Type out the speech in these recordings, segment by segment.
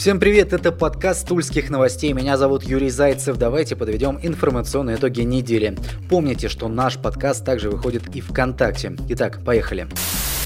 Всем привет, это подкаст Тульских новостей. Меня зовут Юрий Зайцев. Давайте подведем информационные итоги недели. Помните, что наш подкаст также выходит и ВКонтакте. Итак, поехали.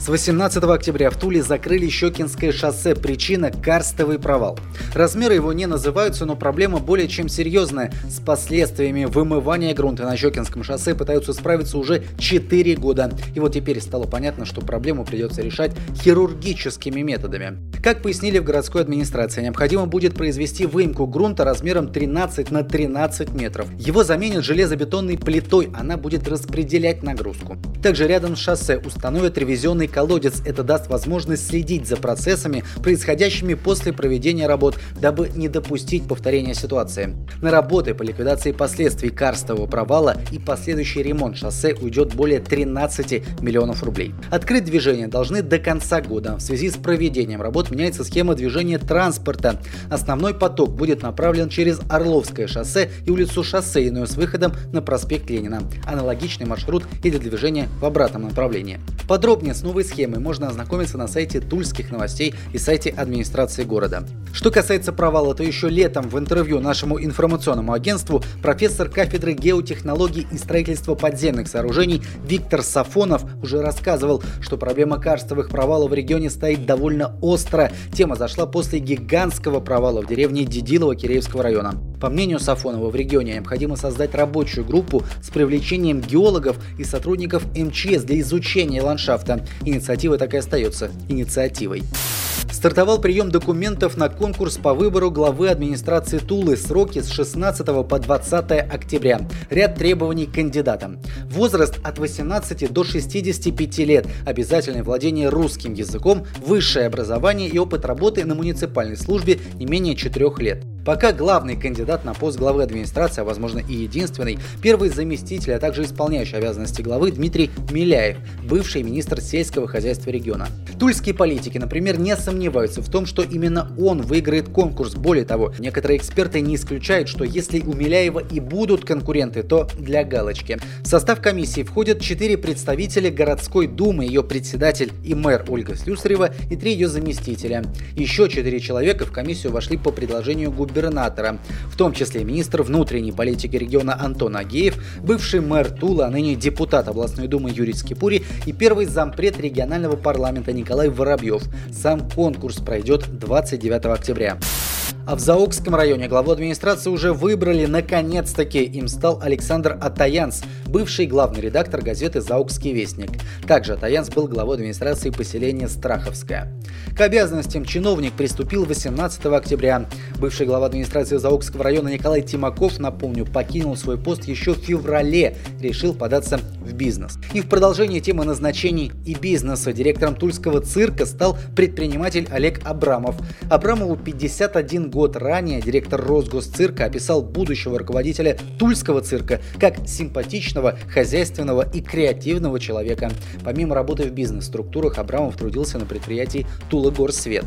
С 18 октября в Туле закрыли Щекинское шоссе. Причина – карстовый провал. Размеры его не называются, но проблема более чем серьезная. С последствиями вымывания грунта на Щекинском шоссе пытаются справиться уже 4 года. И вот теперь стало понятно, что проблему придется решать хирургическими методами. Как пояснили в городской администрации, необходимо будет произвести выемку грунта размером 13 на 13 метров. Его заменят железобетонной плитой, она будет распределять нагрузку. Также рядом с шоссе установят ревизионный колодец. Это даст возможность следить за процессами, происходящими после проведения работ, дабы не допустить повторения ситуации. На работы по ликвидации последствий карстового провала и последующий ремонт шоссе уйдет более 13 миллионов рублей. Открыть движение должны до конца года. В связи с проведением работ меняется схема движения транспорта. Основной поток будет направлен через Орловское шоссе и улицу Шоссейную с выходом на проспект Ленина. Аналогичный маршрут и для движения в обратном направлении. Подробнее с новой новой схемой можно ознакомиться на сайте Тульских новостей и сайте администрации города. Что касается провала, то еще летом в интервью нашему информационному агентству профессор кафедры геотехнологий и строительства подземных сооружений Виктор Сафонов уже рассказывал, что проблема карстовых провалов в регионе стоит довольно остро. Тема зашла после гигантского провала в деревне Дедилово Киреевского района. По мнению Сафонова, в регионе необходимо создать рабочую группу с привлечением геологов и сотрудников МЧС для изучения ландшафта. Инициатива так и остается инициативой. Стартовал прием документов на конкурс по выбору главы администрации Тулы. Сроки с 16 по 20 октября. Ряд требований к кандидатам. Возраст от 18 до 65 лет. Обязательное владение русским языком, высшее образование и опыт работы на муниципальной службе не менее 4 лет. Пока главный кандидат на пост главы администрации, а возможно и единственный, первый заместитель, а также исполняющий обязанности главы Дмитрий Миляев, бывший министр сельского хозяйства региона. Тульские политики, например, не сомневаются в том, что именно он выиграет конкурс. Более того, некоторые эксперты не исключают, что если у Миляева и будут конкуренты, то для галочки. В состав комиссии входят четыре представителя городской думы, ее председатель и мэр Ольга Слюсарева и три ее заместителя. Еще четыре человека в комиссию вошли по предложению губернатора губернатора, в том числе министр внутренней политики региона Антон Агеев, бывший мэр Тула, а ныне депутат областной думы Юрий Скипури и первый зампред регионального парламента Николай Воробьев. Сам конкурс пройдет 29 октября. А в Заокском районе главу администрации уже выбрали наконец-таки. Им стал Александр Атаянс, бывший главный редактор газеты «Заокский вестник». Также Атаянс был главой администрации поселения Страховское. К обязанностям чиновник приступил 18 октября. Бывший глава администрации Заокского района Николай Тимаков, напомню, покинул свой пост еще в феврале, решил податься в бизнес. И в продолжение темы назначений и бизнеса директором Тульского цирка стал предприниматель Олег Абрамов. Абрамову 51 год ранее директор Росгосцирка описал будущего руководителя Тульского цирка как симпатичного, хозяйственного и креативного человека. Помимо работы в бизнес-структурах, Абрамов трудился на предприятии Тула-Горсвет.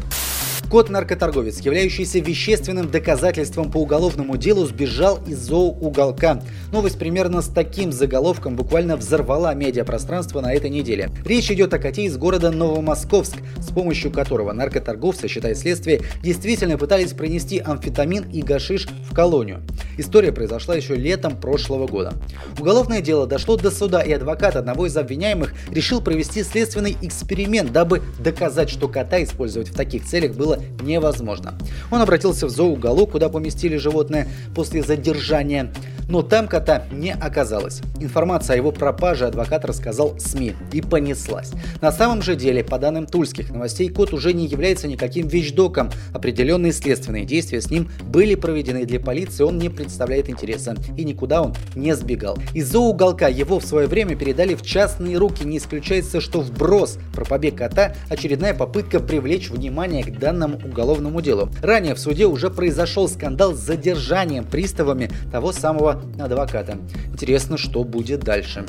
Кот-наркоторговец, являющийся вещественным доказательством по уголовному делу, сбежал из зооуголка. Новость примерно с таким заголовком буквально взорвала медиапространство на этой неделе. Речь идет о коте из города Новомосковск, с помощью которого наркоторговцы, считает следствие, действительно пытались принести амфетамин и гашиш в колонию. История произошла еще летом прошлого года. Уголовное дело дошло до суда, и адвокат одного из обвиняемых решил провести следственный эксперимент, дабы доказать, что кота использовать в таких целях было невозможно. Он обратился в зооуголок, куда поместили животное после задержания но там кота не оказалось. Информация о его пропаже адвокат рассказал СМИ и понеслась. На самом же деле, по данным тульских новостей, кот уже не является никаким вещдоком. Определенные следственные действия с ним были проведены для полиции, он не представляет интереса и никуда он не сбегал. Из зооуголка его в свое время передали в частные руки. Не исключается, что вброс про побег кота очередная попытка привлечь внимание к данному уголовному делу. Ранее в суде уже произошел скандал с задержанием приставами того самого адвоката. Интересно, что будет дальше.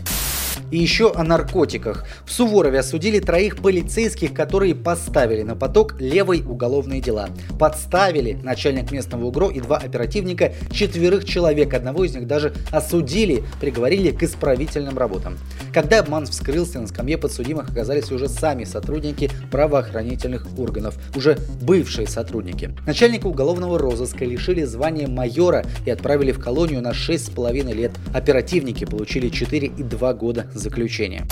И еще о наркотиках. В Суворове осудили троих полицейских, которые поставили на поток левой уголовные дела. Подставили начальник местного УГРО и два оперативника четверых человек. Одного из них даже осудили, приговорили к исправительным работам. Когда обман вскрылся, на скамье подсудимых оказались уже сами сотрудники правоохранительных органов, уже бывшие сотрудники. Начальника уголовного розыска лишили звания майора и отправили в колонию на 6,5 лет. Оперативники получили 4 и 2 года заключения.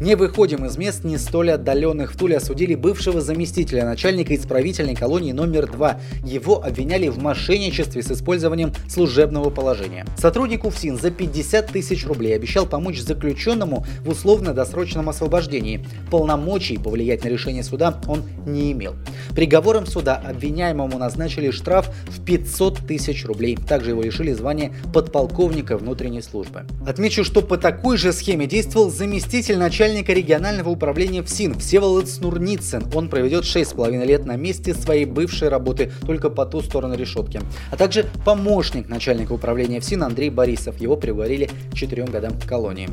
Не выходим из мест не столь отдаленных. В Туле осудили бывшего заместителя начальника исправительной колонии номер 2. Его обвиняли в мошенничестве с использованием служебного положения. Сотрудник УФСИН за 50 тысяч рублей обещал помочь заключенному в условно-досрочном освобождении. Полномочий повлиять на решение суда он не имел. Приговором суда обвиняемому назначили штраф в 500 тысяч рублей. Также его лишили звания подполковника внутренней службы. Отмечу, что по такой же схеме действовал заместитель начальника начальника регионального управления ФСИН Всеволод Снурницын. Он проведет 6,5 лет на месте своей бывшей работы, только по ту сторону решетки. А также помощник начальника управления ФСИН Андрей Борисов. Его приговорили к 4 годам колонии.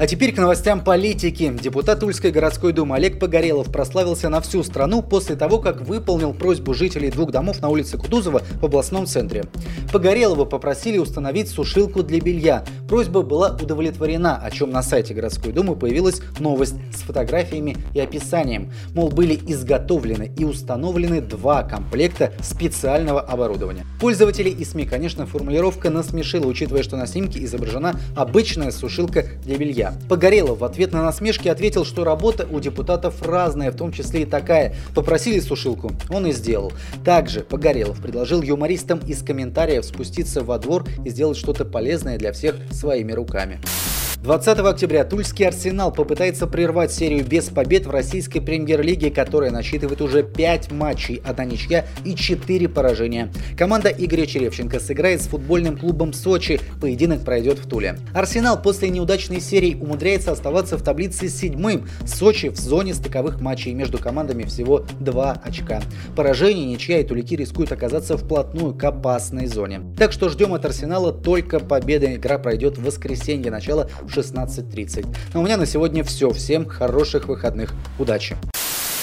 А теперь к новостям политики. Депутат Тульской городской думы Олег Погорелов прославился на всю страну после того, как выполнил просьбу жителей двух домов на улице Кутузова в областном центре. Погорелова попросили установить сушилку для белья. Просьба была удовлетворена, о чем на сайте городской думы появилась новость с фотографиями и описанием. Мол, были изготовлены и установлены два комплекта специального оборудования. Пользователей и СМИ, конечно, формулировка насмешила, учитывая, что на снимке изображена обычная сушилка для белья. Погорелов в ответ на насмешки ответил, что работа у депутатов разная, в том числе и такая. Попросили сушилку, он и сделал. Также Погорелов предложил юмористам из комментариев спуститься во двор и сделать что-то полезное для всех своими руками. 20 октября Тульский Арсенал попытается прервать серию без побед в российской премьер-лиге, которая насчитывает уже 5 матчей, одна ничья и 4 поражения. Команда Игоря Черевченко сыграет с футбольным клубом Сочи. Поединок пройдет в Туле. Арсенал после неудачной серии умудряется оставаться в таблице седьмым. Сочи в зоне стыковых матчей. Между командами всего 2 очка. Поражение, ничья и тулики рискуют оказаться вплотную к опасной зоне. Так что ждем от Арсенала только победы. Игра пройдет в воскресенье, начало 16.30. А у меня на сегодня все. Всем хороших выходных. Удачи!